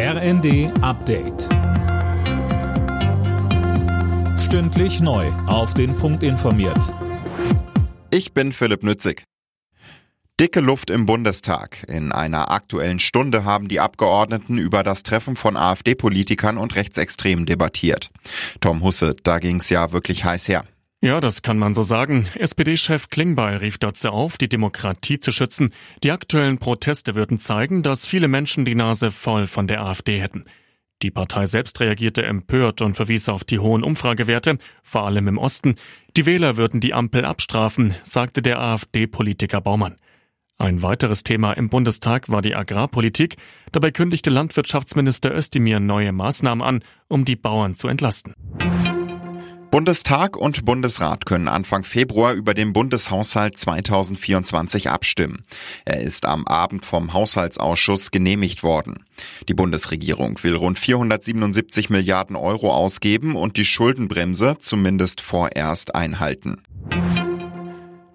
RND Update. Stündlich neu. Auf den Punkt informiert. Ich bin Philipp Nützig. Dicke Luft im Bundestag. In einer aktuellen Stunde haben die Abgeordneten über das Treffen von AfD-Politikern und Rechtsextremen debattiert. Tom Husse, da ging's ja wirklich heiß her. Ja, das kann man so sagen. SPD-Chef Klingbeil rief dazu auf, die Demokratie zu schützen. Die aktuellen Proteste würden zeigen, dass viele Menschen die Nase voll von der AfD hätten. Die Partei selbst reagierte empört und verwies auf die hohen Umfragewerte, vor allem im Osten. Die Wähler würden die Ampel abstrafen, sagte der AfD-Politiker Baumann. Ein weiteres Thema im Bundestag war die Agrarpolitik. Dabei kündigte Landwirtschaftsminister Özdemir neue Maßnahmen an, um die Bauern zu entlasten. Bundestag und Bundesrat können Anfang Februar über den Bundeshaushalt 2024 abstimmen. Er ist am Abend vom Haushaltsausschuss genehmigt worden. Die Bundesregierung will rund 477 Milliarden Euro ausgeben und die Schuldenbremse zumindest vorerst einhalten.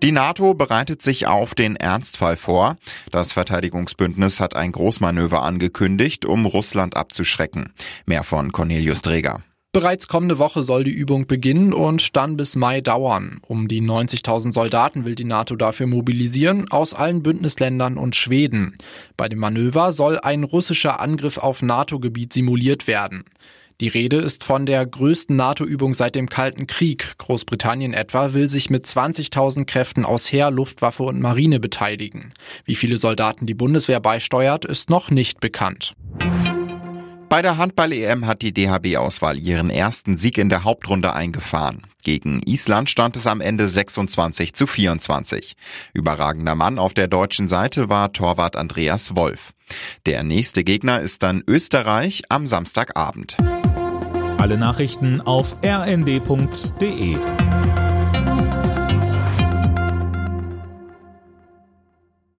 Die NATO bereitet sich auf den Ernstfall vor. Das Verteidigungsbündnis hat ein Großmanöver angekündigt, um Russland abzuschrecken. Mehr von Cornelius Dreger. Bereits kommende Woche soll die Übung beginnen und dann bis Mai dauern. Um die 90.000 Soldaten will die NATO dafür mobilisieren, aus allen Bündnisländern und Schweden. Bei dem Manöver soll ein russischer Angriff auf NATO-Gebiet simuliert werden. Die Rede ist von der größten NATO-Übung seit dem Kalten Krieg. Großbritannien etwa will sich mit 20.000 Kräften aus Heer, Luftwaffe und Marine beteiligen. Wie viele Soldaten die Bundeswehr beisteuert, ist noch nicht bekannt. Bei der Handball-EM hat die DHB-Auswahl ihren ersten Sieg in der Hauptrunde eingefahren. Gegen Island stand es am Ende 26 zu 24. Überragender Mann auf der deutschen Seite war Torwart Andreas Wolf. Der nächste Gegner ist dann Österreich am Samstagabend. Alle Nachrichten auf rnd.de